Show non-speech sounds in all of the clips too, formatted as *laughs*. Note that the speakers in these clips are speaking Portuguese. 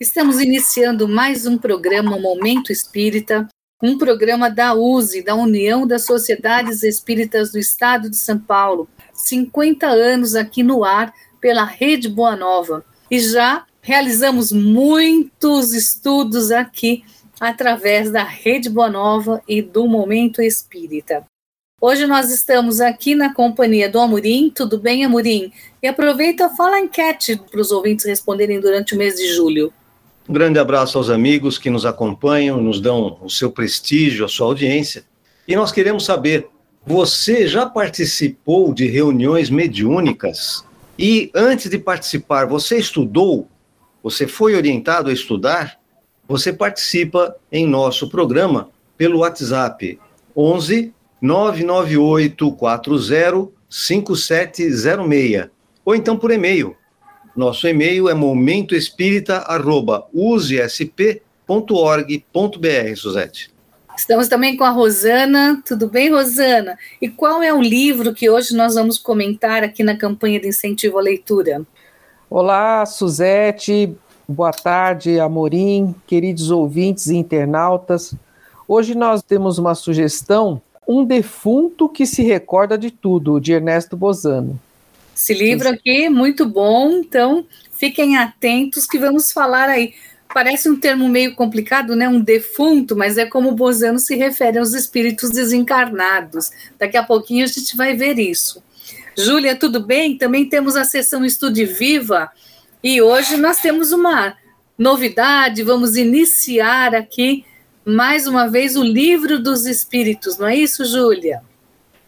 Estamos iniciando mais um programa Momento Espírita, um programa da USE, da União das Sociedades Espíritas do Estado de São Paulo. 50 anos aqui no ar pela Rede Boa Nova. E já realizamos muitos estudos aqui através da Rede Boa Nova e do Momento Espírita. Hoje nós estamos aqui na companhia do Amorim. Tudo bem, Amorim? E aproveita, fala a enquete para os ouvintes responderem durante o mês de julho. Um grande abraço aos amigos que nos acompanham, nos dão o seu prestígio, a sua audiência. E nós queremos saber: você já participou de reuniões mediúnicas? E antes de participar, você estudou? Você foi orientado a estudar? Você participa em nosso programa pelo WhatsApp 11 998 40 5706 ou então por e-mail nosso e-mail é momentoespírita.usesp.org.br, Suzete. Estamos também com a Rosana. Tudo bem, Rosana? E qual é o livro que hoje nós vamos comentar aqui na campanha de incentivo à leitura? Olá, Suzete. Boa tarde, Amorim, queridos ouvintes e internautas. Hoje nós temos uma sugestão, Um Defunto que se Recorda de Tudo, de Ernesto Bozano. Esse livro aqui, muito bom, então fiquem atentos que vamos falar aí. Parece um termo meio complicado, né? Um defunto, mas é como o Bozano se refere aos espíritos desencarnados. Daqui a pouquinho a gente vai ver isso. Júlia, tudo bem? Também temos a sessão Estude Viva e hoje nós temos uma novidade. Vamos iniciar aqui mais uma vez o Livro dos Espíritos, não é isso, Júlia?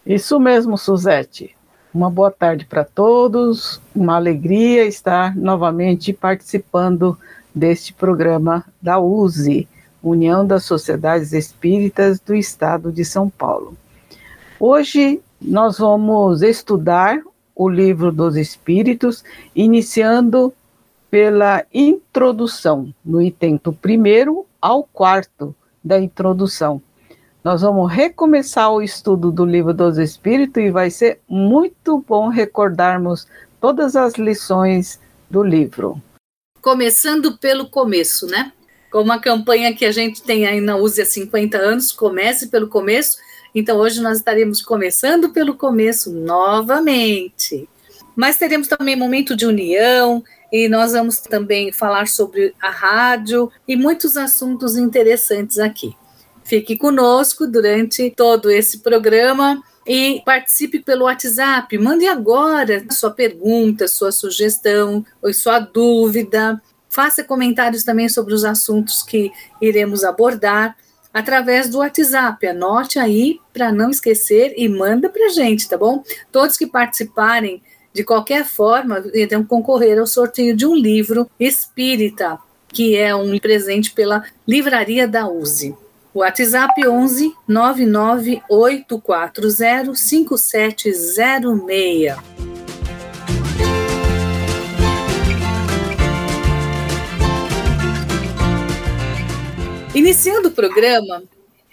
Isso mesmo, Suzete. Uma boa tarde para todos, uma alegria estar novamente participando deste programa da USE, União das Sociedades Espíritas do Estado de São Paulo. Hoje nós vamos estudar o Livro dos Espíritos, iniciando pela introdução, no item do primeiro ao quarto da introdução. Nós vamos recomeçar o estudo do Livro dos Espíritos e vai ser muito bom recordarmos todas as lições do livro. Começando pelo começo, né? Como a campanha que a gente tem aí na USE há 50 anos, comece pelo começo. Então hoje nós estaremos começando pelo começo novamente. Mas teremos também momento de união e nós vamos também falar sobre a rádio e muitos assuntos interessantes aqui. Fique conosco durante todo esse programa e participe pelo WhatsApp. Mande agora sua pergunta, sua sugestão ou sua dúvida. Faça comentários também sobre os assuntos que iremos abordar através do WhatsApp. Anote aí para não esquecer e manda para gente, tá bom? Todos que participarem de qualquer forma irão concorrer ao sorteio de um livro espírita, que é um presente pela Livraria da USE. WhatsApp 11 99840 5706. Iniciando o programa,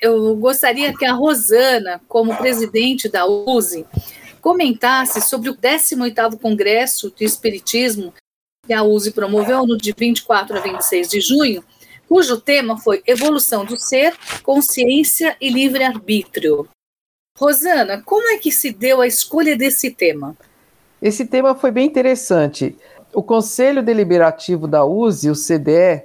eu gostaria que a Rosana, como presidente da USE, comentasse sobre o 18º Congresso de Espiritismo que a USE promoveu no dia 24 a 26 de junho, cujo tema foi Evolução do Ser, Consciência e Livre-Arbítrio. Rosana, como é que se deu a escolha desse tema? Esse tema foi bem interessante. O Conselho Deliberativo da USE, o CDE,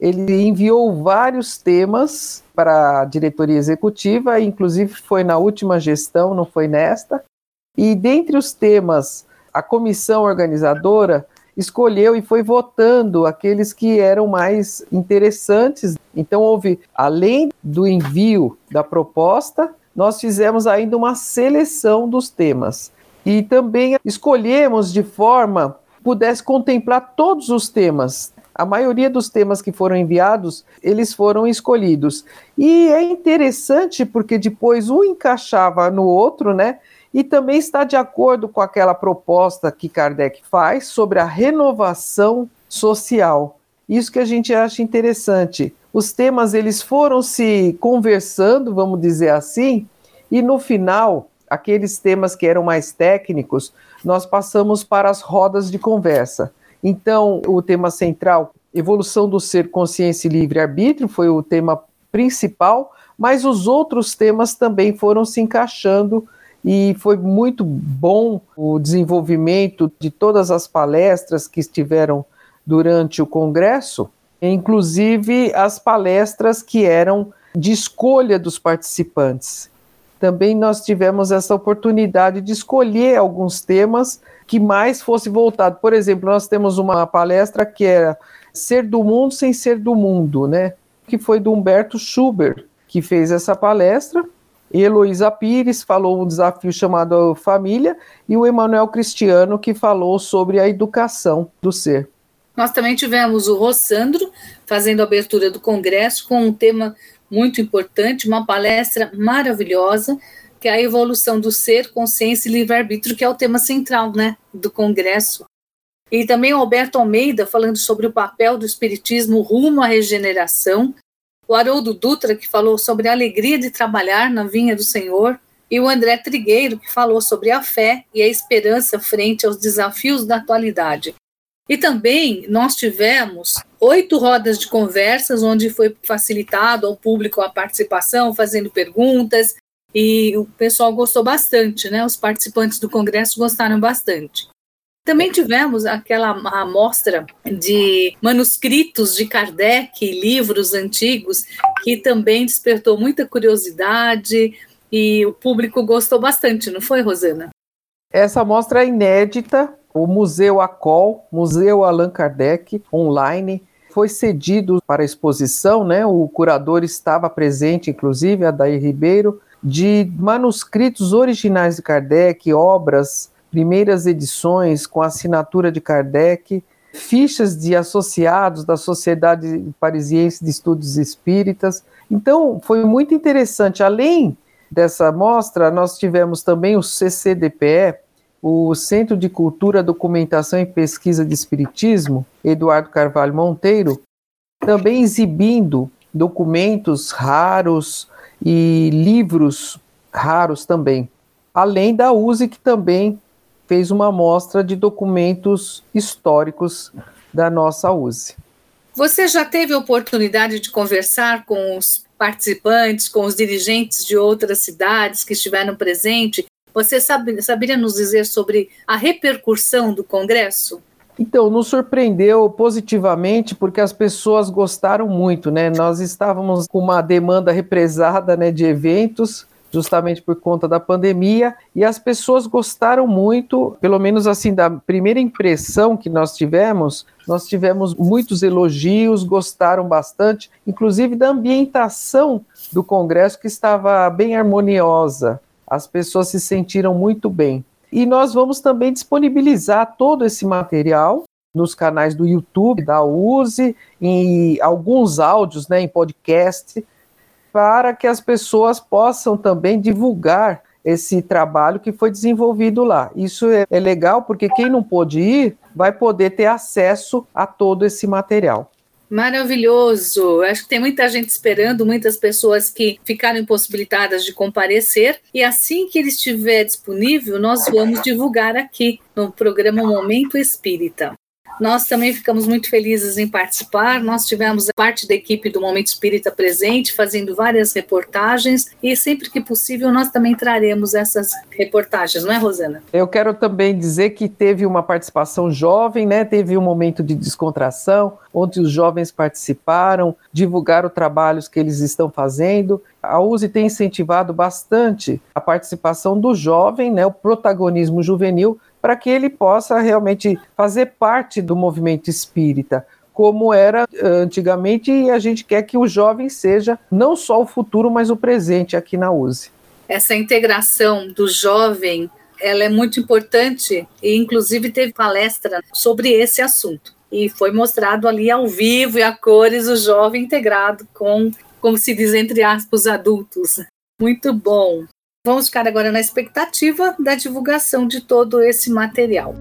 ele enviou vários temas para a diretoria executiva, inclusive foi na última gestão, não foi nesta. E dentre os temas, a comissão organizadora escolheu e foi votando aqueles que eram mais interessantes. Então, houve, além do envio da proposta, nós fizemos ainda uma seleção dos temas. E também escolhemos de forma que pudesse contemplar todos os temas. A maioria dos temas que foram enviados, eles foram escolhidos. E é interessante porque depois um encaixava no outro, né? E também está de acordo com aquela proposta que Kardec faz sobre a renovação social. Isso que a gente acha interessante. Os temas eles foram se conversando, vamos dizer assim, e no final, aqueles temas que eram mais técnicos, nós passamos para as rodas de conversa. Então, o tema central Evolução do ser, consciência e livre-arbítrio foi o tema principal, mas os outros temas também foram se encaixando e foi muito bom o desenvolvimento de todas as palestras que estiveram durante o congresso, inclusive as palestras que eram de escolha dos participantes. Também nós tivemos essa oportunidade de escolher alguns temas que mais fosse voltado. Por exemplo, nós temos uma palestra que era Ser do Mundo sem Ser do Mundo, né? Que foi do Humberto Schubert, que fez essa palestra. Heloísa Pires falou um desafio chamado Família, e o Emanuel Cristiano, que falou sobre a educação do ser. Nós também tivemos o Rossandro fazendo a abertura do congresso com um tema muito importante, uma palestra maravilhosa, que é a evolução do ser, consciência e livre-arbítrio, que é o tema central né, do congresso. E também o Alberto Almeida falando sobre o papel do espiritismo rumo à regeneração, o Haroldo Dutra, que falou sobre a alegria de trabalhar na vinha do Senhor, e o André Trigueiro, que falou sobre a fé e a esperança frente aos desafios da atualidade. E também nós tivemos oito rodas de conversas, onde foi facilitado ao público a participação, fazendo perguntas, e o pessoal gostou bastante, né? Os participantes do congresso gostaram bastante. Também tivemos aquela amostra de manuscritos de Kardec, livros antigos, que também despertou muita curiosidade e o público gostou bastante, não foi, Rosana? Essa amostra é inédita, o Museu ACOL, Museu Allan Kardec, online, foi cedido para a exposição, né? O curador estava presente, inclusive, Adair Ribeiro, de manuscritos originais de Kardec, obras, primeiras edições com assinatura de Kardec, fichas de associados da Sociedade Parisiense de Estudos Espíritas. Então, foi muito interessante. Além dessa mostra, nós tivemos também o CCDPE, o Centro de Cultura, Documentação e Pesquisa de Espiritismo, Eduardo Carvalho Monteiro, também exibindo documentos raros e livros raros também. Além da USE, que também fez uma amostra de documentos históricos da nossa USE. Você já teve a oportunidade de conversar com os participantes, com os dirigentes de outras cidades que estiveram presentes você sabe, saberia nos dizer sobre a repercussão do Congresso? Então, nos surpreendeu positivamente porque as pessoas gostaram muito, né? Nós estávamos com uma demanda represada né, de eventos, justamente por conta da pandemia, e as pessoas gostaram muito, pelo menos assim, da primeira impressão que nós tivemos, nós tivemos muitos elogios, gostaram bastante, inclusive da ambientação do Congresso, que estava bem harmoniosa as pessoas se sentiram muito bem. E nós vamos também disponibilizar todo esse material nos canais do YouTube da USE, em alguns áudios né, em podcast, para que as pessoas possam também divulgar esse trabalho que foi desenvolvido lá. Isso é, é legal porque quem não pôde ir vai poder ter acesso a todo esse material. Maravilhoso! Acho que tem muita gente esperando, muitas pessoas que ficaram impossibilitadas de comparecer, e assim que ele estiver disponível, nós vamos divulgar aqui no programa Momento Espírita. Nós também ficamos muito felizes em participar. Nós tivemos parte da equipe do Momento Espírita presente, fazendo várias reportagens, e sempre que possível nós também traremos essas reportagens, não é, Rosana? Eu quero também dizer que teve uma participação jovem, né? Teve um momento de descontração, onde os jovens participaram, divulgaram trabalhos que eles estão fazendo. A USE tem incentivado bastante a participação do jovem, né, o protagonismo juvenil, para que ele possa realmente fazer parte do movimento espírita, como era eh, antigamente, e a gente quer que o jovem seja não só o futuro, mas o presente aqui na USE. Essa integração do jovem, ela é muito importante e inclusive teve palestra sobre esse assunto. E foi mostrado ali ao vivo e a cores o jovem integrado com, como se diz entre aspas, adultos. Muito bom. Vamos ficar agora na expectativa da divulgação de todo esse material.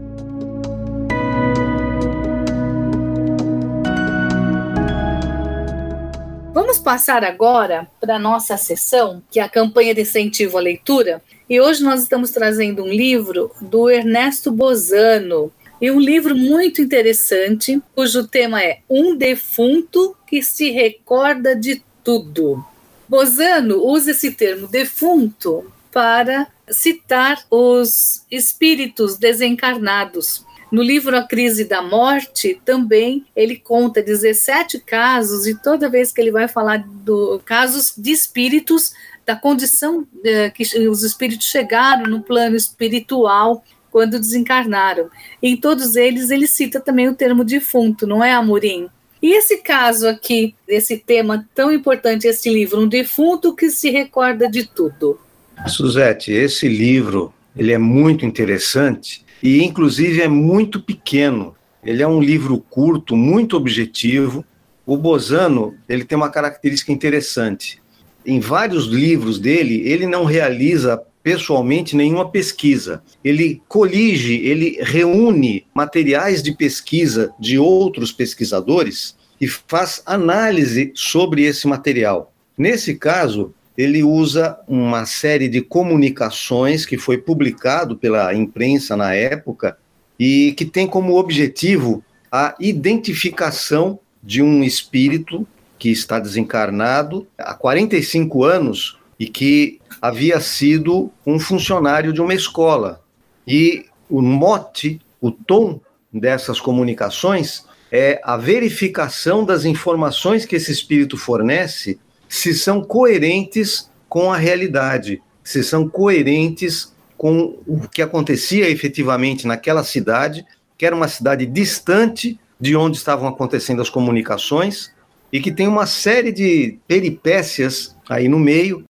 Vamos passar agora para a nossa sessão, que é a campanha de incentivo à leitura. E hoje nós estamos trazendo um livro do Ernesto Bozano, E um livro muito interessante, cujo tema é Um Defunto que se recorda de tudo. Bozano usa esse termo defunto para citar os espíritos desencarnados. No livro A Crise da Morte, também ele conta 17 casos, e toda vez que ele vai falar do casos de espíritos, da condição eh, que os espíritos chegaram no plano espiritual quando desencarnaram. em todos eles, ele cita também o termo defunto, não é, Amorim? E esse caso aqui, esse tema tão importante, esse livro, Um Defunto que se recorda de tudo. Suzete, esse livro, ele é muito interessante e, inclusive, é muito pequeno. Ele é um livro curto, muito objetivo. O Bozano, ele tem uma característica interessante. Em vários livros dele, ele não realiza pessoalmente nenhuma pesquisa. Ele colige, ele reúne materiais de pesquisa de outros pesquisadores e faz análise sobre esse material. Nesse caso, ele usa uma série de comunicações que foi publicado pela imprensa na época e que tem como objetivo a identificação de um espírito que está desencarnado há 45 anos e que havia sido um funcionário de uma escola. E o mote, o tom dessas comunicações é a verificação das informações que esse espírito fornece se são coerentes com a realidade, se são coerentes com o que acontecia efetivamente naquela cidade, que era uma cidade distante de onde estavam acontecendo as comunicações e que tem uma série de peripécias aí no meio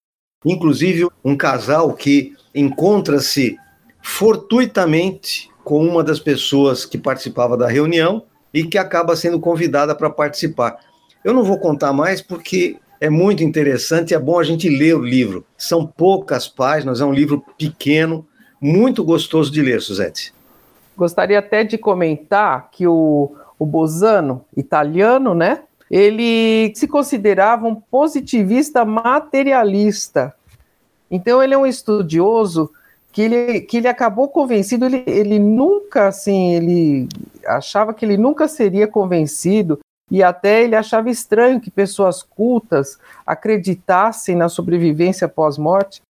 Inclusive, um casal que encontra-se fortuitamente com uma das pessoas que participava da reunião e que acaba sendo convidada para participar. Eu não vou contar mais porque é muito interessante, é bom a gente ler o livro. São poucas páginas, é um livro pequeno, muito gostoso de ler, Suzette. Gostaria até de comentar que o, o Bozano, italiano, né? Ele se considerava um positivista materialista. Então ele é um estudioso que ele, que ele acabou convencido, ele, ele nunca, assim, ele achava que ele nunca seria convencido e até ele achava estranho que pessoas cultas acreditassem na sobrevivência pós-morte,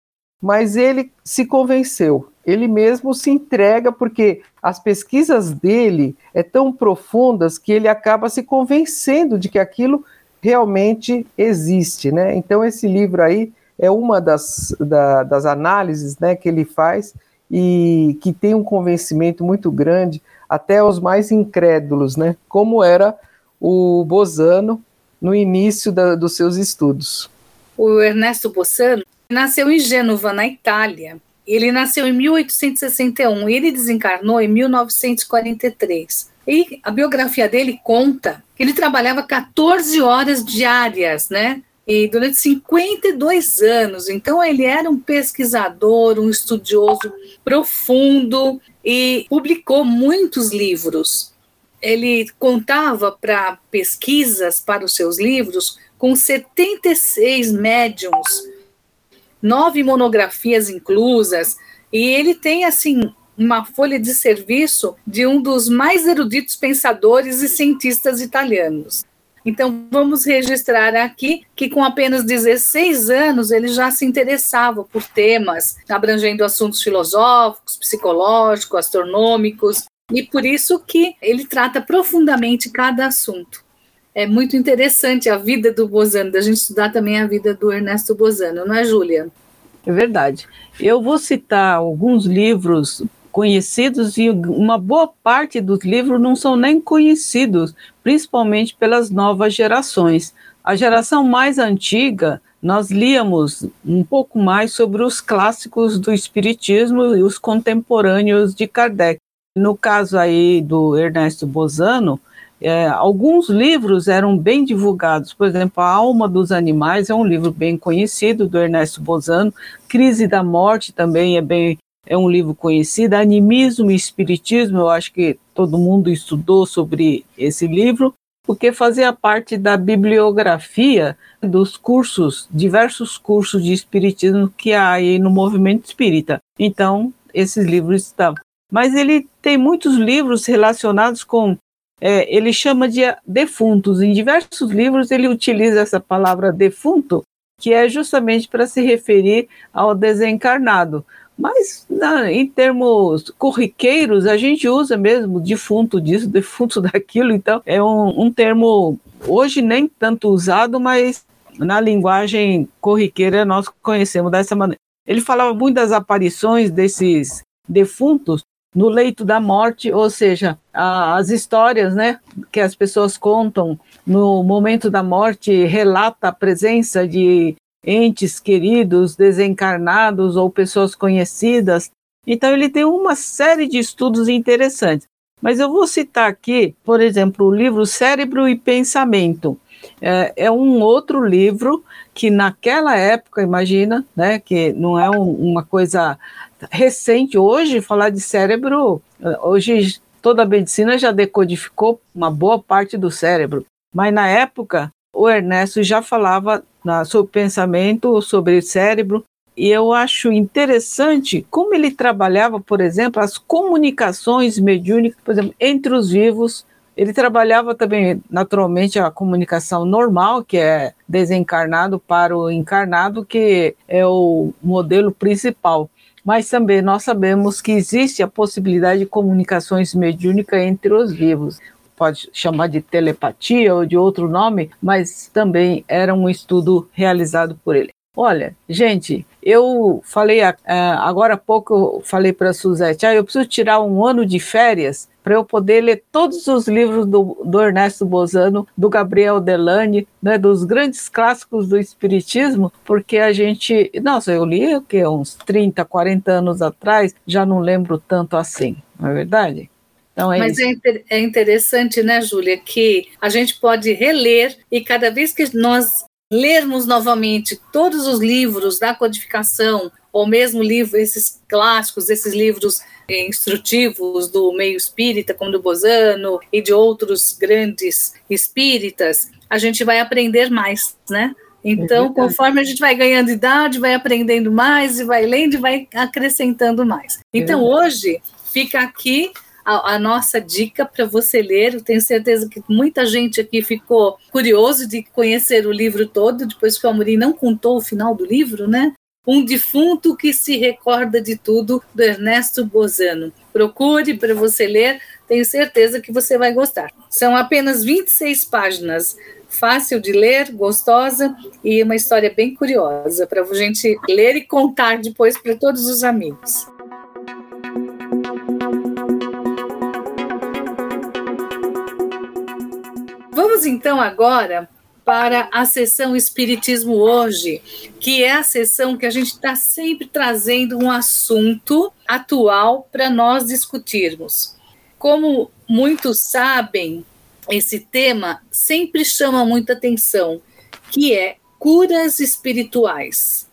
mas ele se convenceu. Ele mesmo se entrega porque as pesquisas dele é tão profundas que ele acaba se convencendo de que aquilo realmente existe, né? Então esse livro aí é uma das, da, das análises né, que ele faz e que tem um convencimento muito grande até os mais incrédulos, né, como era o Bosano no início da, dos seus estudos. O Ernesto Bossano nasceu em Gênova, na Itália. Ele nasceu em 1861 e ele desencarnou em 1943. E a biografia dele conta que ele trabalhava 14 horas diárias, né? e durante 52 anos. Então, ele era um pesquisador, um estudioso profundo e publicou muitos livros. Ele contava para pesquisas para os seus livros com 76 médiums, nove monografias inclusas, e ele tem assim uma folha de serviço de um dos mais eruditos pensadores e cientistas italianos. Então, vamos registrar aqui que, com apenas 16 anos, ele já se interessava por temas abrangendo assuntos filosóficos, psicológicos, astronômicos, e por isso que ele trata profundamente cada assunto. É muito interessante a vida do Bozano, da gente estudar também a vida do Ernesto Bozano, não é, Júlia? É verdade. Eu vou citar alguns livros conhecidos e uma boa parte dos livros não são nem conhecidos, principalmente pelas novas gerações. A geração mais antiga, nós líamos um pouco mais sobre os clássicos do Espiritismo e os contemporâneos de Kardec. No caso aí do Ernesto Bozano, é, alguns livros eram bem divulgados, por exemplo, A Alma dos Animais é um livro bem conhecido do Ernesto Bozano, Crise da Morte também é bem é um livro conhecido. Animismo e Espiritismo, eu acho que todo mundo estudou sobre esse livro, porque fazia parte da bibliografia dos cursos, diversos cursos de Espiritismo que há aí no movimento espírita. Então, esses livros estavam. Mas ele tem muitos livros relacionados com é, ele chama de defuntos. Em diversos livros ele utiliza essa palavra defunto, que é justamente para se referir ao desencarnado. Mas na, em termos corriqueiros, a gente usa mesmo defunto disso, *laughs* defunto daquilo, então é um, um termo hoje nem tanto usado, mas na linguagem corriqueira nós conhecemos dessa maneira. Ele falava muito das aparições desses defuntos no leito da morte, ou seja, a, as histórias né, que as pessoas contam no momento da morte relata a presença de entes queridos, desencarnados ou pessoas conhecidas. Então, ele tem uma série de estudos interessantes. Mas eu vou citar aqui, por exemplo, o livro Cérebro e Pensamento. É, é um outro livro que, naquela época, imagina, né, que não é um, uma coisa recente. Hoje, falar de cérebro, hoje toda a medicina já decodificou uma boa parte do cérebro. Mas na época, o Ernesto já falava na, sobre pensamento, sobre o cérebro, e eu acho interessante como ele trabalhava, por exemplo, as comunicações mediúnicas, por exemplo, entre os vivos. Ele trabalhava também, naturalmente, a comunicação normal, que é desencarnado para o encarnado, que é o modelo principal. Mas também nós sabemos que existe a possibilidade de comunicações mediúnicas entre os vivos pode chamar de telepatia ou de outro nome, mas também era um estudo realizado por ele. Olha, gente, eu falei uh, agora há pouco, eu falei para a Suzete, ah, eu preciso tirar um ano de férias para eu poder ler todos os livros do, do, Ernesto Bozano, do Gabriel Delane, né, dos grandes clássicos do Espiritismo, porque a gente, nossa, eu li o que uns 30, 40 anos atrás, já não lembro tanto assim, não é verdade? Então é Mas isso. É, é interessante, né, Júlia, que a gente pode reler e cada vez que nós lermos novamente todos os livros da codificação, ou mesmo livro, esses clássicos, esses livros instrutivos do meio espírita, como do Bozano e de outros grandes espíritas, a gente vai aprender mais, né? Então, é conforme a gente vai ganhando idade, vai aprendendo mais e vai lendo e vai acrescentando mais. Então, é hoje fica aqui a, a nossa dica para você ler. Eu tenho certeza que muita gente aqui ficou curioso de conhecer o livro todo, depois que o Amorim não contou o final do livro, né? Um defunto que se recorda de tudo, do Ernesto Bozano. Procure para você ler, tenho certeza que você vai gostar. São apenas 26 páginas, fácil de ler, gostosa e uma história bem curiosa para a gente ler e contar depois para todos os amigos. Vamos então agora para a sessão Espiritismo hoje, que é a sessão que a gente está sempre trazendo um assunto atual para nós discutirmos. Como muitos sabem, esse tema sempre chama muita atenção, que é curas espirituais.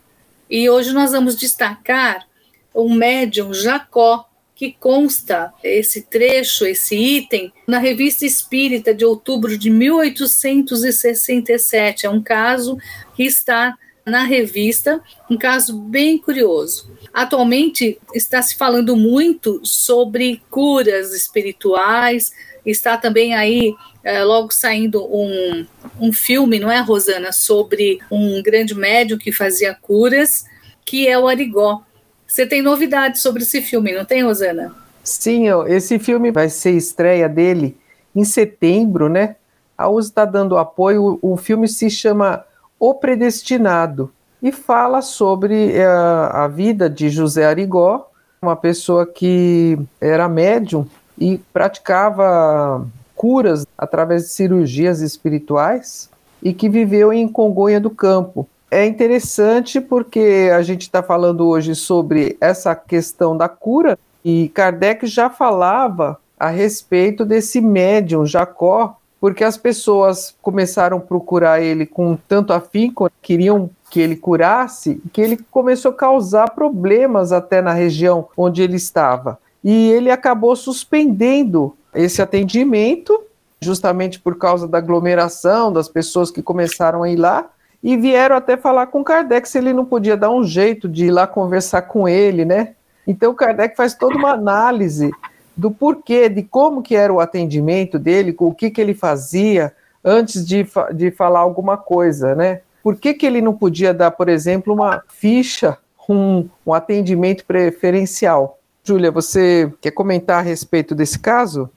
E hoje nós vamos destacar o médium Jacó, que consta esse trecho, esse item, na Revista Espírita de outubro de 1867. É um caso que está na revista, um caso bem curioso. Atualmente está se falando muito sobre curas espirituais, está também aí é, logo saindo um, um filme, não é, Rosana, sobre um grande médium que fazia curas, que é o Arigó. Você tem novidades sobre esse filme, não tem, Rosana? Sim, esse filme vai ser estreia dele em setembro, né? A USA está dando apoio. O filme se chama O Predestinado e fala sobre a, eh, a vida de José Arigó, uma pessoa que era médium e praticava curas através de cirurgias espirituais e que viveu em Congonha do Campo é interessante porque a gente está falando hoje sobre essa questão da cura e Kardec já falava a respeito desse médium Jacó, porque as pessoas começaram a procurar ele com tanto afinco, queriam que ele curasse, que ele começou a causar problemas até na região onde ele estava. E ele acabou suspendendo esse atendimento, justamente por causa da aglomeração das pessoas que começaram a ir lá, e vieram até falar com Kardec se ele não podia dar um jeito de ir lá conversar com ele, né? Então Kardec faz toda uma análise do porquê, de como que era o atendimento dele, o que que ele fazia antes de, de falar alguma coisa, né? Por que, que ele não podia dar, por exemplo, uma ficha, um, um atendimento preferencial? Júlia, você quer comentar a respeito desse caso?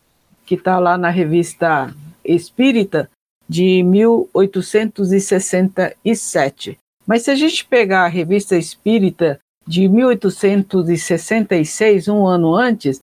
Que está lá na revista Espírita de 1867. Mas se a gente pegar a revista Espírita de 1866, um ano antes,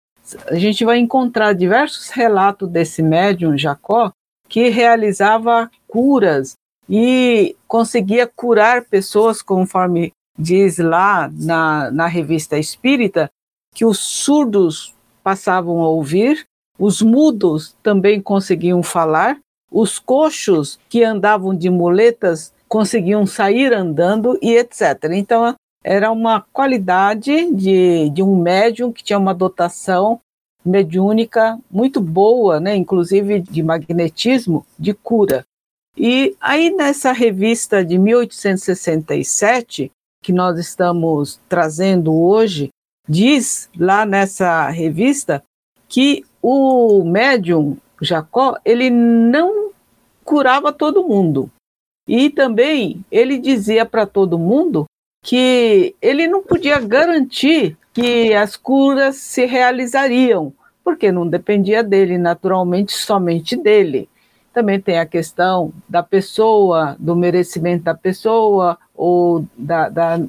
a gente vai encontrar diversos relatos desse médium Jacó que realizava curas e conseguia curar pessoas, conforme diz lá na, na revista Espírita, que os surdos passavam a ouvir, os mudos também conseguiam falar, os coxos que andavam de muletas conseguiam sair andando e etc. Então, era uma qualidade de, de um médium que tinha uma dotação mediúnica muito boa, né, inclusive de magnetismo, de cura. E aí nessa revista de 1867, que nós estamos trazendo hoje, diz lá nessa revista que o médium Jacó, ele não curava todo mundo. E também ele dizia para todo mundo que ele não podia garantir que as curas se realizariam, porque não dependia dele, naturalmente, somente dele. Também tem a questão da pessoa, do merecimento da pessoa, ou da, da,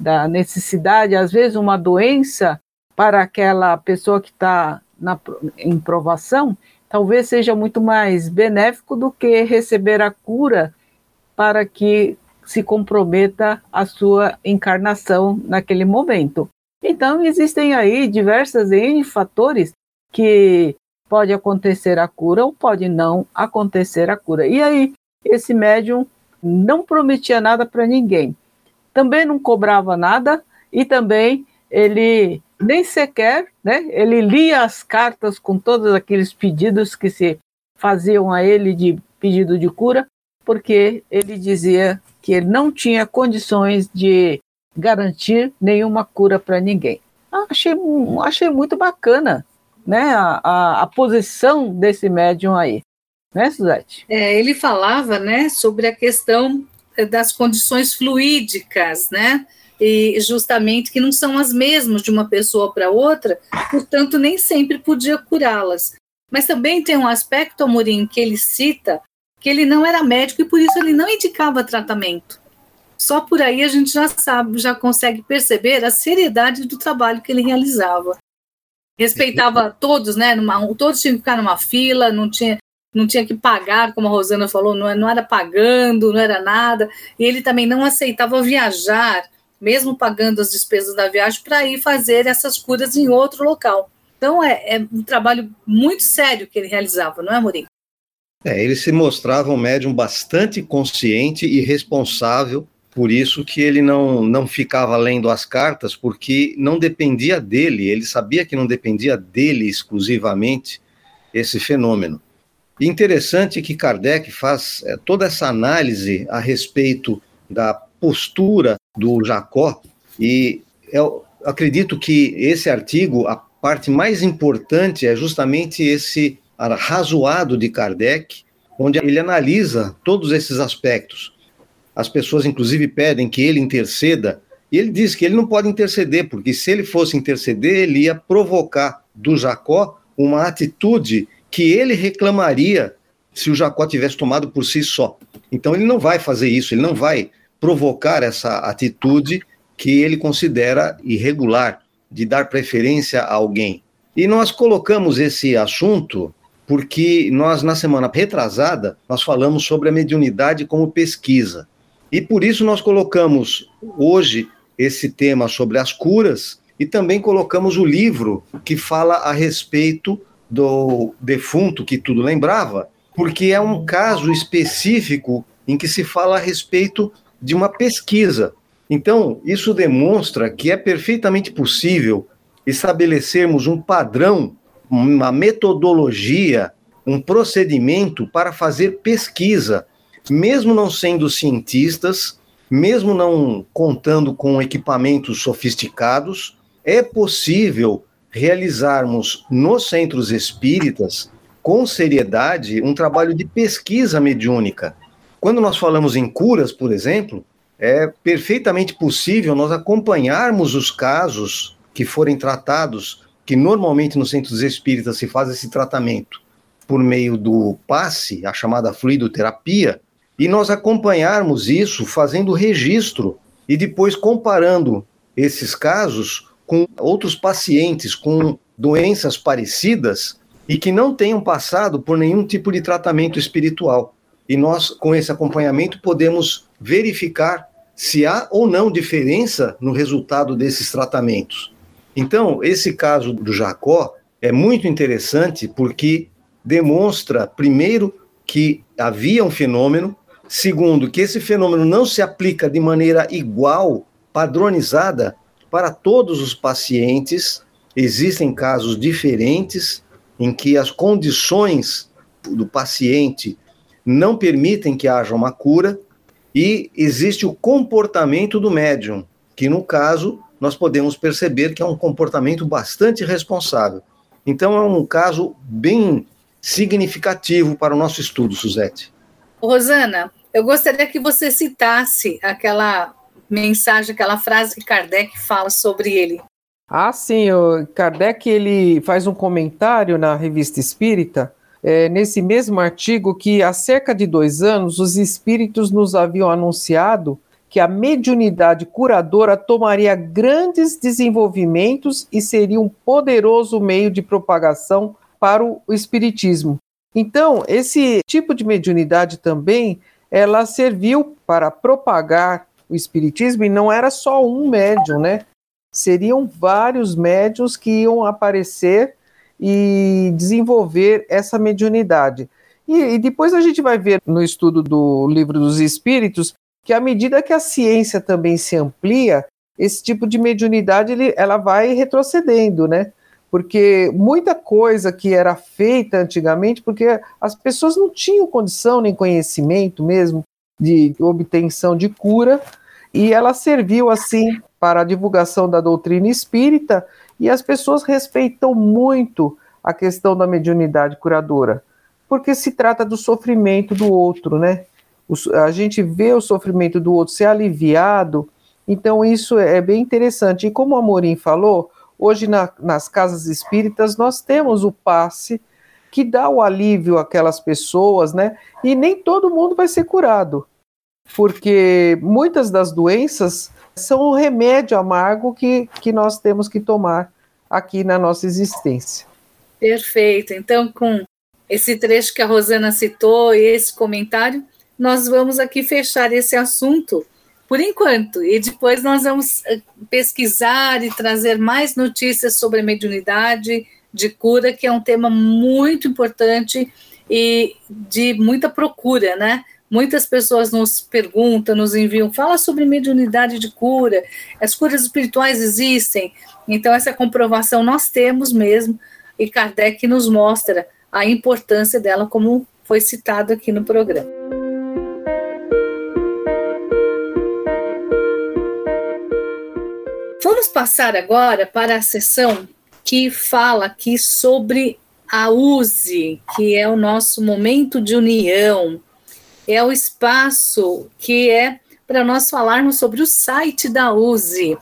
da necessidade, às vezes, uma doença para aquela pessoa que está em provação, talvez seja muito mais benéfico do que receber a cura para que se comprometa a sua encarnação naquele momento. Então, existem aí diversas N fatores que pode acontecer a cura ou pode não acontecer a cura. E aí, esse médium não prometia nada para ninguém. Também não cobrava nada e também ele nem sequer, né, ele lia as cartas com todos aqueles pedidos que se faziam a ele de pedido de cura, porque ele dizia que ele não tinha condições de garantir nenhuma cura para ninguém. Ah, achei, achei muito bacana né, a, a, a, posição desse médium aí. Né, Suzete? É, ele falava né, sobre a questão das condições fluídicas, né? E justamente que não são as mesmas de uma pessoa para outra, portanto, nem sempre podia curá-las. Mas também tem um aspecto, Amorim, que ele cita, que ele não era médico e por isso ele não indicava tratamento. Só por aí a gente já sabe, já consegue perceber a seriedade do trabalho que ele realizava. Respeitava todos, né? Numa, todos tinham que ficar numa fila, não tinha, não tinha que pagar, como a Rosana falou, não, não era pagando, não era nada. E ele também não aceitava viajar, mesmo pagando as despesas da viagem, para ir fazer essas curas em outro local. Então é, é, um trabalho muito sério que ele realizava, não é, Amorim? É, ele se mostrava um médium bastante consciente e responsável por isso que ele não, não ficava lendo as cartas, porque não dependia dele, ele sabia que não dependia dele exclusivamente esse fenômeno. Interessante que Kardec faz é, toda essa análise a respeito da postura do Jacó, e eu acredito que esse artigo, a parte mais importante é justamente esse arrazoado de Kardec, onde ele analisa todos esses aspectos as pessoas, inclusive, pedem que ele interceda. E ele diz que ele não pode interceder, porque se ele fosse interceder, ele ia provocar do Jacó uma atitude que ele reclamaria se o Jacó tivesse tomado por si só. Então ele não vai fazer isso, ele não vai provocar essa atitude que ele considera irregular, de dar preferência a alguém. E nós colocamos esse assunto porque nós, na semana retrasada, nós falamos sobre a mediunidade como pesquisa. E por isso nós colocamos hoje esse tema sobre as curas e também colocamos o livro que fala a respeito do defunto que tudo lembrava, porque é um caso específico em que se fala a respeito de uma pesquisa. Então, isso demonstra que é perfeitamente possível estabelecermos um padrão, uma metodologia, um procedimento para fazer pesquisa mesmo não sendo cientistas, mesmo não contando com equipamentos sofisticados, é possível realizarmos nos centros espíritas, com seriedade, um trabalho de pesquisa mediúnica. Quando nós falamos em curas, por exemplo, é perfeitamente possível nós acompanharmos os casos que forem tratados, que normalmente nos centros espíritas se faz esse tratamento por meio do passe, a chamada fluidoterapia, e nós acompanharmos isso fazendo registro e depois comparando esses casos com outros pacientes com doenças parecidas e que não tenham passado por nenhum tipo de tratamento espiritual. E nós, com esse acompanhamento, podemos verificar se há ou não diferença no resultado desses tratamentos. Então, esse caso do Jacó é muito interessante porque demonstra, primeiro, que havia um fenômeno, segundo, que esse fenômeno não se aplica de maneira igual, padronizada para todos os pacientes, existem casos diferentes em que as condições do paciente não permitem que haja uma cura e existe o comportamento do médium, que no caso nós podemos perceber que é um comportamento bastante responsável. Então é um caso bem significativo para o nosso estudo, Suzete. Rosana, eu gostaria que você citasse aquela mensagem, aquela frase que Kardec fala sobre ele. Ah, sim, o Kardec ele faz um comentário na Revista Espírita, é, nesse mesmo artigo, que há cerca de dois anos os espíritos nos haviam anunciado que a mediunidade curadora tomaria grandes desenvolvimentos e seria um poderoso meio de propagação para o espiritismo. Então, esse tipo de mediunidade também, ela serviu para propagar o espiritismo e não era só um médium, né? Seriam vários médiums que iam aparecer e desenvolver essa mediunidade. E, e, depois a gente vai ver no estudo do livro dos Espíritos que à medida que a ciência também se amplia, esse tipo de mediunidade ele, ela vai retrocedendo, né? Porque muita coisa que era feita antigamente, porque as pessoas não tinham condição nem conhecimento mesmo de obtenção de cura, e ela serviu assim para a divulgação da doutrina espírita, e as pessoas respeitam muito a questão da mediunidade curadora, porque se trata do sofrimento do outro, né? a gente vê o sofrimento do outro ser aliviado, então isso é bem interessante. E como o Amorim falou, hoje na, nas casas espíritas nós temos o passe que dá o alívio àquelas pessoas, né? E nem todo mundo vai ser curado, porque muitas das doenças são um remédio amargo que, que nós temos que tomar aqui na nossa existência. Perfeito. Então, com esse trecho que a Rosana citou e esse comentário, nós vamos aqui fechar esse assunto por enquanto, e depois nós vamos eh, pesquisar e trazer mais notícias sobre a mediunidade de cura, que é um tema muito importante e de muita procura, né? Muitas pessoas nos perguntam, nos enviam, fala sobre mediunidade de cura, as curas espirituais existem. Então, essa comprovação nós temos mesmo, e Kardec nos mostra a importância dela, como foi citado aqui no programa. Vamos passar agora para a sessão que fala aqui sobre a USE, que é o nosso momento de união. É o espaço que é para nós falarmos sobre o site da USE.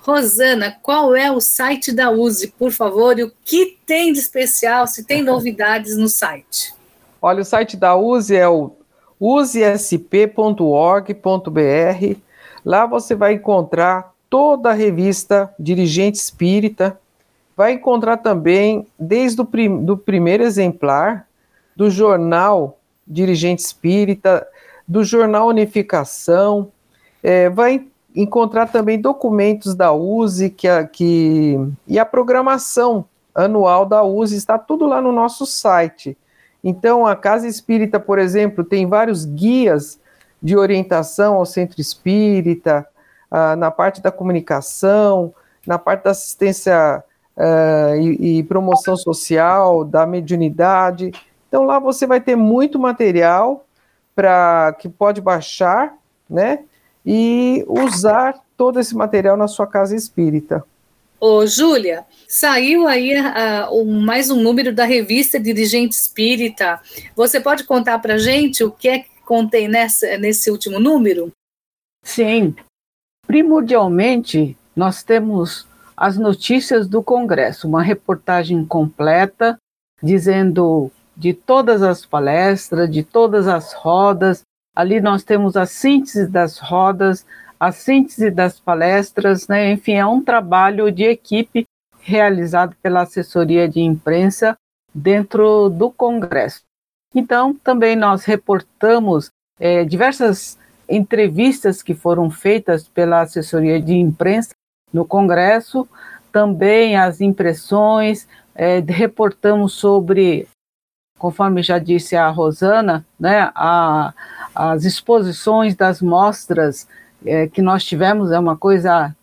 Rosana, qual é o site da USE, por favor, e o que tem de especial, se tem *laughs* novidades no site? Olha, o site da USE é o usesp.org.br. Lá você vai encontrar toda a revista Dirigente Espírita. Vai encontrar também, desde o prim do primeiro exemplar, do jornal Dirigente Espírita, do jornal Unificação, é, vai encontrar também documentos da USE que, que, e a programação anual da USE, está tudo lá no nosso site. Então, a Casa Espírita, por exemplo, tem vários guias de orientação ao centro espírita, na parte da comunicação, na parte da assistência uh, e, e, promoção social, da mediunidade. Então lá você vai ter muito material para que pode baixar, né? E usar todo esse material na sua casa espírita. Ô, Júlia, saiu aí uh, um, mais um número da revista Dirigente Espírita. Você pode contar para gente o que é que contém nessa, nesse último número? Sim. Primordialmente, nós temos as notícias do Congresso, uma reportagem completa dizendo de todas as palestras, de todas as rodas. Ali nós temos a síntese das rodas, a síntese das palestras, né? enfim, é um trabalho de equipe realizado pela assessoria de imprensa dentro do Congresso. Então, também nós reportamos é, diversas entrevistas que foram feitas pela assessoria de imprensa no Congresso, também as impressões, é, reportamos sobre, conforme já disse a Rosana, né, a, as exposições das mostras é, que nós tivemos, é uma coisa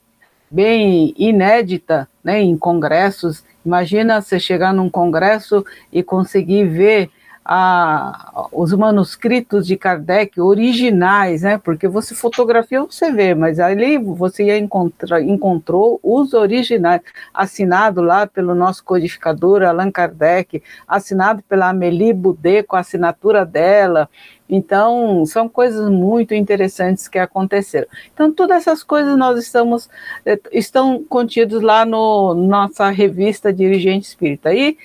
bem inédita né, em congressos. Imagina você chegar num congresso e conseguir ver a, os manuscritos de Kardec originais, né? Porque você fotografia, você vê, mas ali você ia encontrar, encontrou os originais, assinado lá pelo nosso codificador Allan Kardec, assinado pela Amélie Boudet com a assinatura dela. Então, são coisas muito interessantes que aconteceram. Então, todas essas coisas nós estamos eh, estão contidos lá no nossa revista Dirigente Espírita. E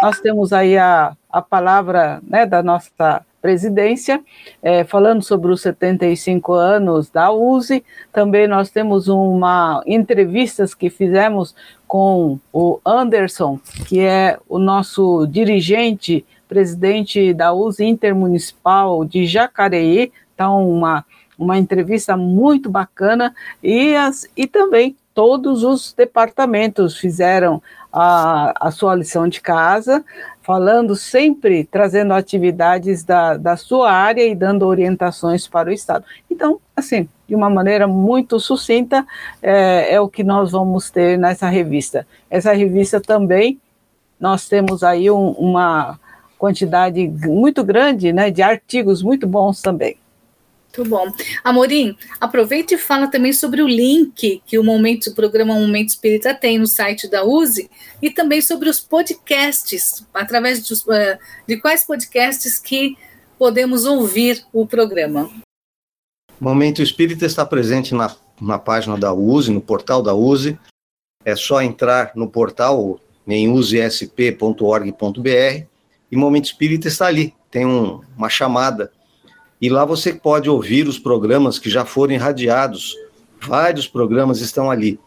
nós temos aí a, a palavra né, da nossa presidência, é, falando sobre os 75 anos da USE. Também nós temos uma entrevistas que fizemos com o Anderson, que é o nosso dirigente, presidente da USE Intermunicipal de Jacareí. Então, uma, uma entrevista muito bacana. E, as, e também todos os departamentos fizeram a, a sua lição de casa, falando sempre, trazendo atividades da, da sua área e dando orientações para o Estado. Então, assim, de uma maneira muito sucinta, é, é o que nós vamos ter nessa revista. Essa revista também, nós temos aí um, uma quantidade muito grande né, de artigos muito bons também. Muito bom. Amorim, aproveita e fala também sobre o link que o momento, o programa Momento Espírita tem no site da USE e também sobre os podcasts, através de, uh, de quais podcasts que podemos ouvir o programa. Momento Espírita está presente na, na página da USE, no portal da USE. É só entrar no portal em usesp.org.br e Momento Espírita está ali. Tem um, uma chamada e lá você pode ouvir os programas que já foram irradiados. Vários programas estão ali.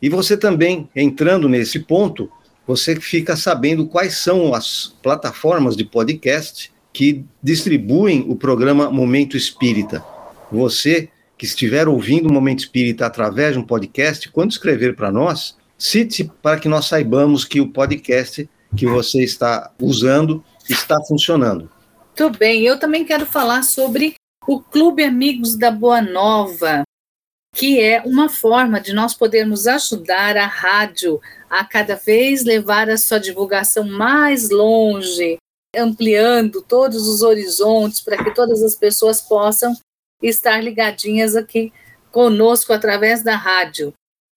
E você também, entrando nesse ponto, você fica sabendo quais são as plataformas de podcast que distribuem o programa Momento Espírita. Você que estiver ouvindo o Momento Espírita através de um podcast, quando escrever para nós, cite para que nós saibamos que o podcast que você está usando está funcionando. Muito bem, eu também quero falar sobre o Clube Amigos da Boa Nova, que é uma forma de nós podermos ajudar a rádio a cada vez levar a sua divulgação mais longe, ampliando todos os horizontes para que todas as pessoas possam estar ligadinhas aqui conosco através da rádio.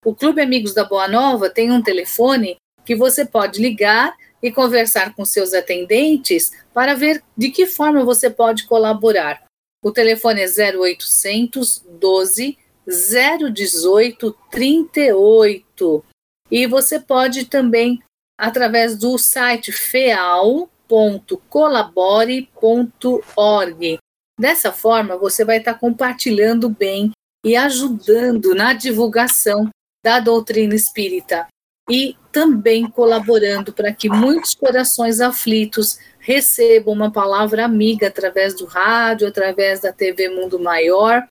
O Clube Amigos da Boa Nova tem um telefone que você pode ligar e conversar com seus atendentes para ver de que forma você pode colaborar. O telefone é 0800 12 018 38. E você pode também, através do site feal.colabore.org. Dessa forma, você vai estar compartilhando bem e ajudando na divulgação da doutrina espírita e também colaborando para que muitos corações aflitos recebam uma palavra amiga através do rádio, através da TV Mundo Maior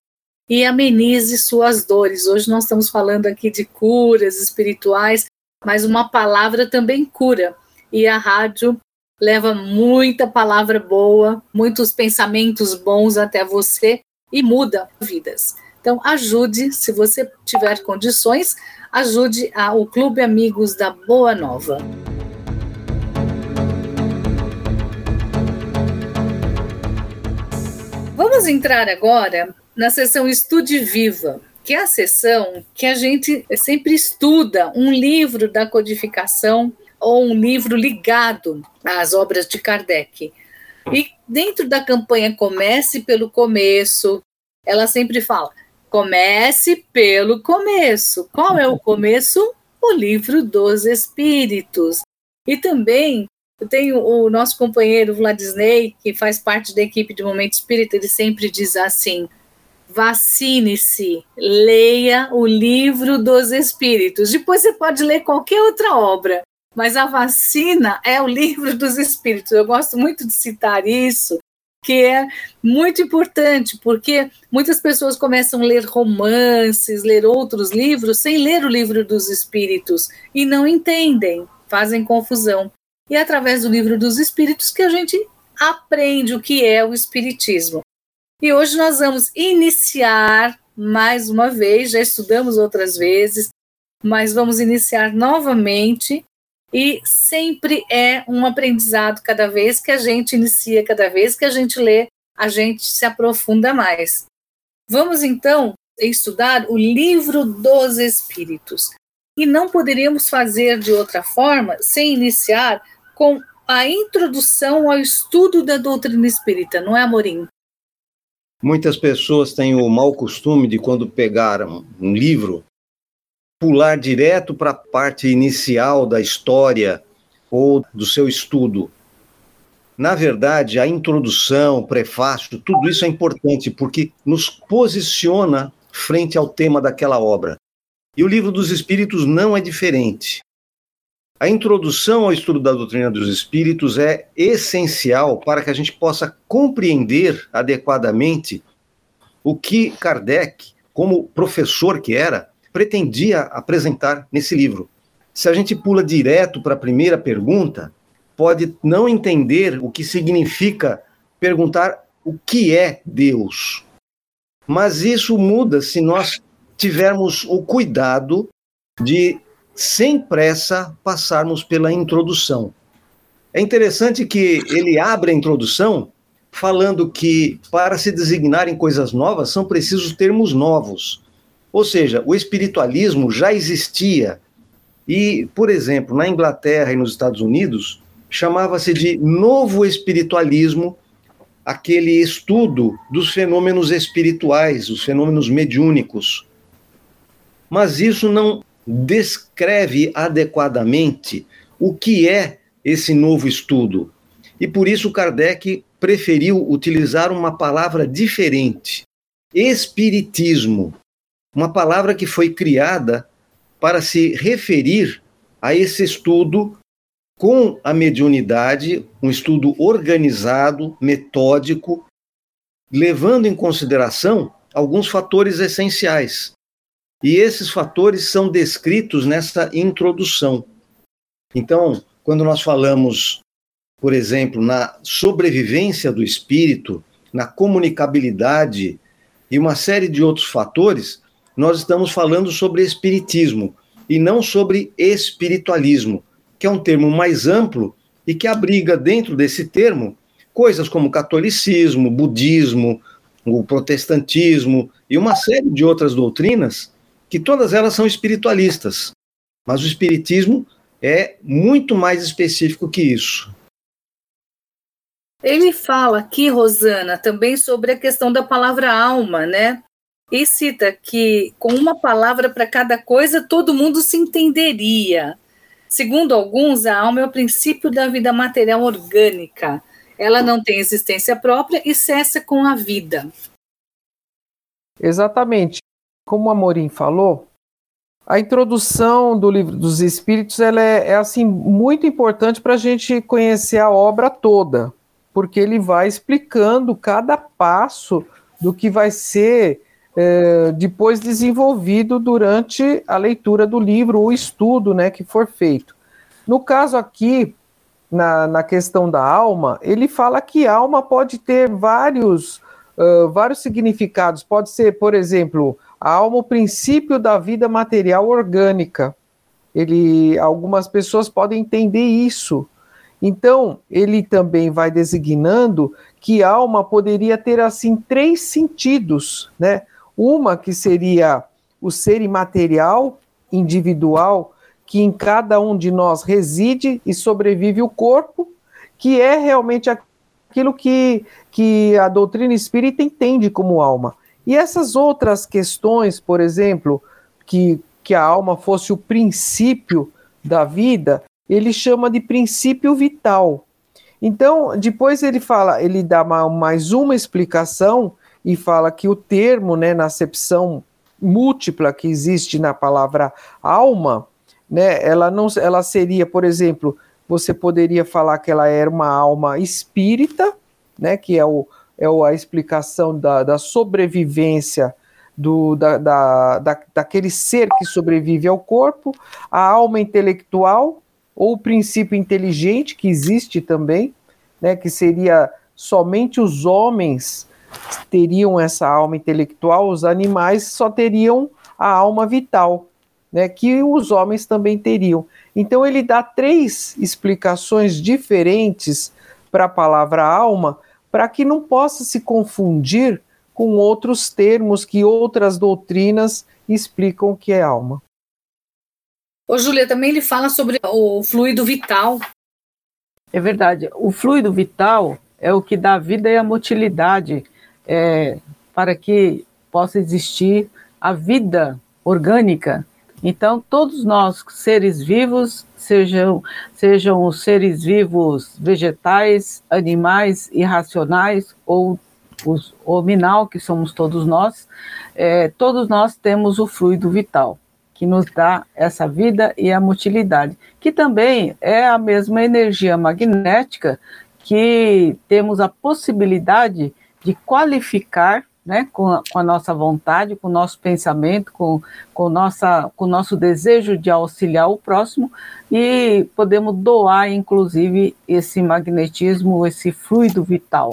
e amenize suas dores. Hoje nós estamos falando aqui de curas espirituais, mas uma palavra também cura. E a rádio leva muita palavra boa, muitos pensamentos bons até você e muda vidas. Então, ajude, se você tiver condições, ajude a, o Clube Amigos da Boa Nova. Vamos entrar agora na sessão Estude Viva, que é a sessão que a gente sempre estuda um livro da codificação ou um livro ligado às obras de Kardec. E dentro da campanha Comece pelo Começo, ela sempre fala: comece pelo começo. Qual é o *laughs* começo? O livro dos Espíritos. E também tem o nosso companheiro Vladisney, que faz parte da equipe de Momento Espírita, ele sempre diz assim: vacine-se, leia o livro dos Espíritos. Depois você pode ler qualquer outra obra, mas a vacina é o livro dos espíritos. Eu gosto muito de citar isso, que é muito importante, porque muitas pessoas começam a ler romances, ler outros livros, sem ler o livro dos espíritos e não entendem, fazem confusão. E é através do livro dos espíritos que a gente aprende o que é o espiritismo. E hoje nós vamos iniciar mais uma vez, já estudamos outras vezes, mas vamos iniciar novamente e sempre é um aprendizado cada vez que a gente inicia, cada vez que a gente lê, a gente se aprofunda mais. Vamos então estudar o livro dos Espíritos. E não poderíamos fazer de outra forma sem iniciar com a introdução ao estudo da doutrina espírita, não é, Amorim? Muitas pessoas têm o mau costume de, quando pegaram um livro, pular direto para a parte inicial da história ou do seu estudo. Na verdade, a introdução, o prefácio, tudo isso é importante porque nos posiciona frente ao tema daquela obra. E o livro dos Espíritos não é diferente. A introdução ao estudo da doutrina dos Espíritos é essencial para que a gente possa compreender adequadamente o que Kardec, como professor que era, pretendia apresentar nesse livro. Se a gente pula direto para a primeira pergunta, pode não entender o que significa perguntar o que é Deus. Mas isso muda se nós tivermos o cuidado de, sem pressa, passarmos pela introdução. É interessante que ele abre a introdução falando que, para se designarem coisas novas, são precisos termos novos. Ou seja, o espiritualismo já existia. E, por exemplo, na Inglaterra e nos Estados Unidos, chamava-se de novo espiritualismo aquele estudo dos fenômenos espirituais, os fenômenos mediúnicos. Mas isso não descreve adequadamente o que é esse novo estudo. E por isso Kardec preferiu utilizar uma palavra diferente: espiritismo uma palavra que foi criada para se referir a esse estudo com a mediunidade, um estudo organizado, metódico, levando em consideração alguns fatores essenciais. E esses fatores são descritos nessa introdução. Então, quando nós falamos, por exemplo, na sobrevivência do espírito, na comunicabilidade e uma série de outros fatores, nós estamos falando sobre espiritismo e não sobre espiritualismo, que é um termo mais amplo e que abriga dentro desse termo coisas como catolicismo, budismo, o protestantismo e uma série de outras doutrinas que todas elas são espiritualistas. Mas o espiritismo é muito mais específico que isso. Ele fala aqui, Rosana, também sobre a questão da palavra alma, né? E cita que com uma palavra para cada coisa todo mundo se entenderia. Segundo alguns, a alma é o princípio da vida material orgânica. Ela não tem existência própria e cessa com a vida. Exatamente. Como o Amorim falou, a introdução do livro dos Espíritos ela é, é assim muito importante para a gente conhecer a obra toda, porque ele vai explicando cada passo do que vai ser é, depois desenvolvido durante a leitura do livro, o estudo né, que for feito. No caso aqui, na, na questão da alma, ele fala que alma pode ter vários, uh, vários significados. Pode ser, por exemplo, a alma, o princípio da vida material orgânica. Ele, algumas pessoas podem entender isso. Então, ele também vai designando que alma poderia ter assim três sentidos, né? Uma que seria o ser imaterial, individual, que em cada um de nós reside e sobrevive o corpo, que é realmente aquilo que, que a doutrina espírita entende como alma. E essas outras questões, por exemplo, que, que a alma fosse o princípio da vida, ele chama de princípio vital. Então, depois ele fala, ele dá mais uma explicação e fala que o termo, né, na acepção múltipla que existe na palavra alma, né, ela não, ela seria, por exemplo, você poderia falar que ela era uma alma espírita, né, que é, o, é a explicação da, da sobrevivência do, da, da, da, daquele ser que sobrevive ao corpo, a alma intelectual, ou o princípio inteligente, que existe também, né, que seria somente os homens teriam essa alma intelectual, os animais só teriam a alma vital, né, que os homens também teriam. Então ele dá três explicações diferentes para a palavra alma, para que não possa se confundir com outros termos que outras doutrinas explicam o que é alma. Ô, Júlia, também ele fala sobre o fluido vital. É verdade. O fluido vital é o que dá vida e a motilidade é, para que possa existir a vida orgânica. Então, todos nós, seres vivos, sejam, sejam os seres vivos vegetais, animais, irracionais ou os hominal, que somos todos nós, é, todos nós temos o fluido vital, que nos dá essa vida e a motilidade, que também é a mesma energia magnética que temos a possibilidade de qualificar né, com a, com a, nossa vontade, com o nosso pensamento, com, com, nossa, com o nosso desejo de auxiliar o próximo e podemos doar, inclusive, esse magnetismo, esse fluido vital.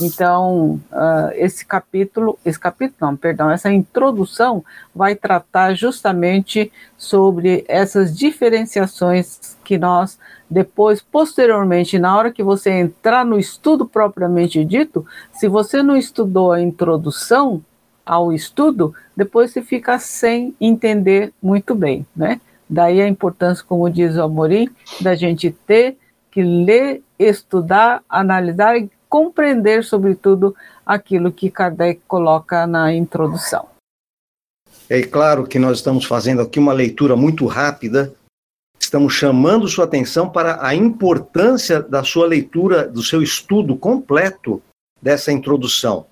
Então, uh, esse capítulo, esse capítulo, não, perdão, essa introdução vai tratar justamente sobre essas diferenciações que nós depois, posteriormente, na hora que você entrar no estudo propriamente dito, se você não estudou a introdução ao estudo, depois você fica sem entender muito bem, né? Daí a importância, como diz o Amorim, da gente ter que ler, estudar, analisar e compreender, sobretudo, aquilo que Kardec coloca na introdução. É claro que nós estamos fazendo aqui uma leitura muito rápida, estamos chamando sua atenção para a importância da sua leitura, do seu estudo completo dessa introdução.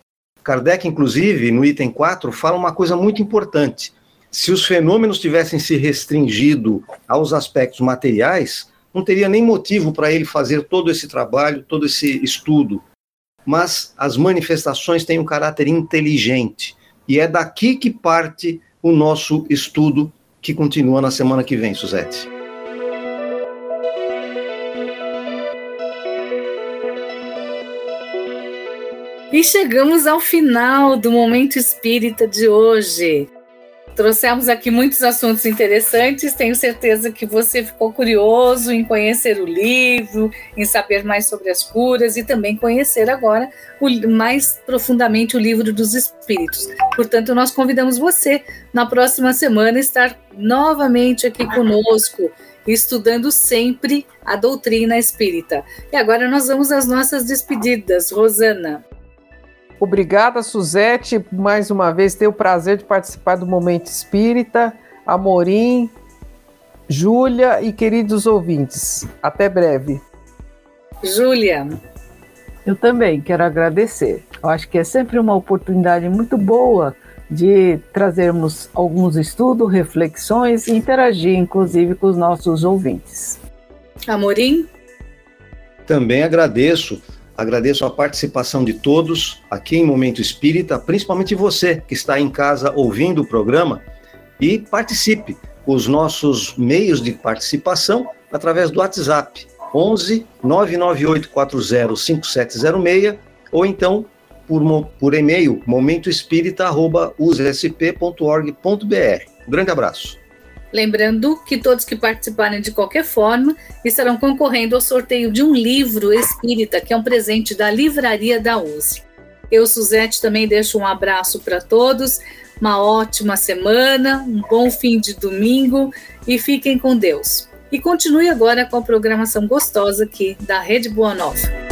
Kardec, inclusive, no item 4, fala uma coisa muito importante. Se os fenômenos tivessem se restringido aos aspectos materiais, não teria nem motivo para ele fazer todo esse trabalho, todo esse estudo mas as manifestações têm um caráter inteligente. E é daqui que parte o nosso estudo, que continua na semana que vem, Suzete. E chegamos ao final do Momento Espírita de hoje. Trouxemos aqui muitos assuntos interessantes. Tenho certeza que você ficou curioso em conhecer o livro, em saber mais sobre as curas e também conhecer agora o, mais profundamente o livro dos Espíritos. Portanto, nós convidamos você na próxima semana estar novamente aqui conosco, estudando sempre a doutrina espírita. E agora nós vamos às nossas despedidas. Rosana. Obrigada, Suzete, mais uma vez ter o prazer de participar do Momento Espírita. Amorim, Júlia e queridos ouvintes. Até breve. Júlia. Eu também quero agradecer. Eu acho que é sempre uma oportunidade muito boa de trazermos alguns estudos, reflexões e interagir, inclusive, com os nossos ouvintes. Amorim? Também agradeço Agradeço a participação de todos aqui em Momento Espírita, principalmente você que está em casa ouvindo o programa e participe. Os nossos meios de participação através do WhatsApp 11 99840 5706 ou então por, por e-mail momentoespírita.usp.org.br. Um grande abraço. Lembrando que todos que participarem de qualquer forma estarão concorrendo ao sorteio de um livro espírita, que é um presente da Livraria da USE. Eu, Suzete, também deixo um abraço para todos, uma ótima semana, um bom fim de domingo e fiquem com Deus. E continue agora com a programação gostosa aqui da Rede Boa Nova.